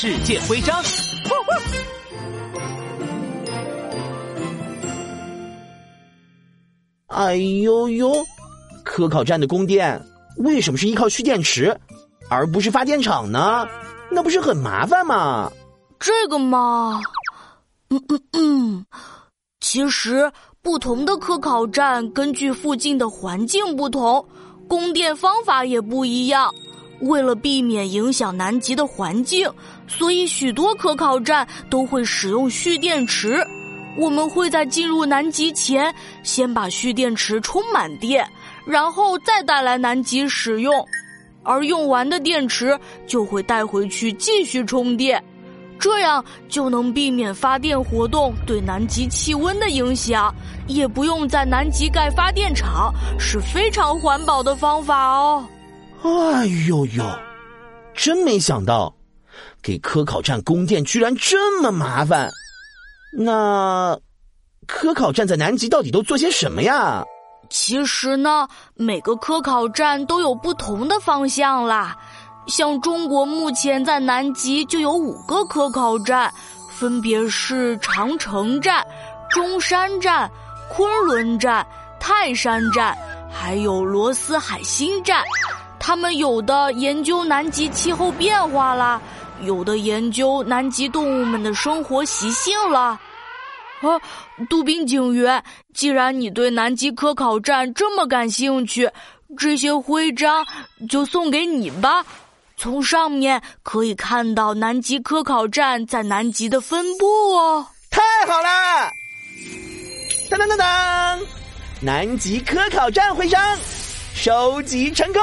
世界徽章。哎呦呦，科考站的供电为什么是依靠蓄电池，而不是发电厂呢？那不是很麻烦吗？这个嘛，嗯嗯嗯，其实不同的科考站根据附近的环境不同，供电方法也不一样。为了避免影响南极的环境，所以许多科考站都会使用蓄电池。我们会在进入南极前，先把蓄电池充满电，然后再带来南极使用。而用完的电池就会带回去继续充电，这样就能避免发电活动对南极气温的影响，也不用在南极盖发电厂，是非常环保的方法哦。哎呦呦，真没想到，给科考站供电居然这么麻烦。那科考站在南极到底都做些什么呀？其实呢，每个科考站都有不同的方向啦。像中国目前在南极就有五个科考站，分别是长城站、中山站、昆仑站、泰山站，还有罗斯海星站。他们有的研究南极气候变化啦，有的研究南极动物们的生活习性了。啊，杜宾警员，既然你对南极科考站这么感兴趣，这些徽章就送给你吧。从上面可以看到南极科考站在南极的分布哦。太好了！当当当当，南极科考站徽章。收集成功。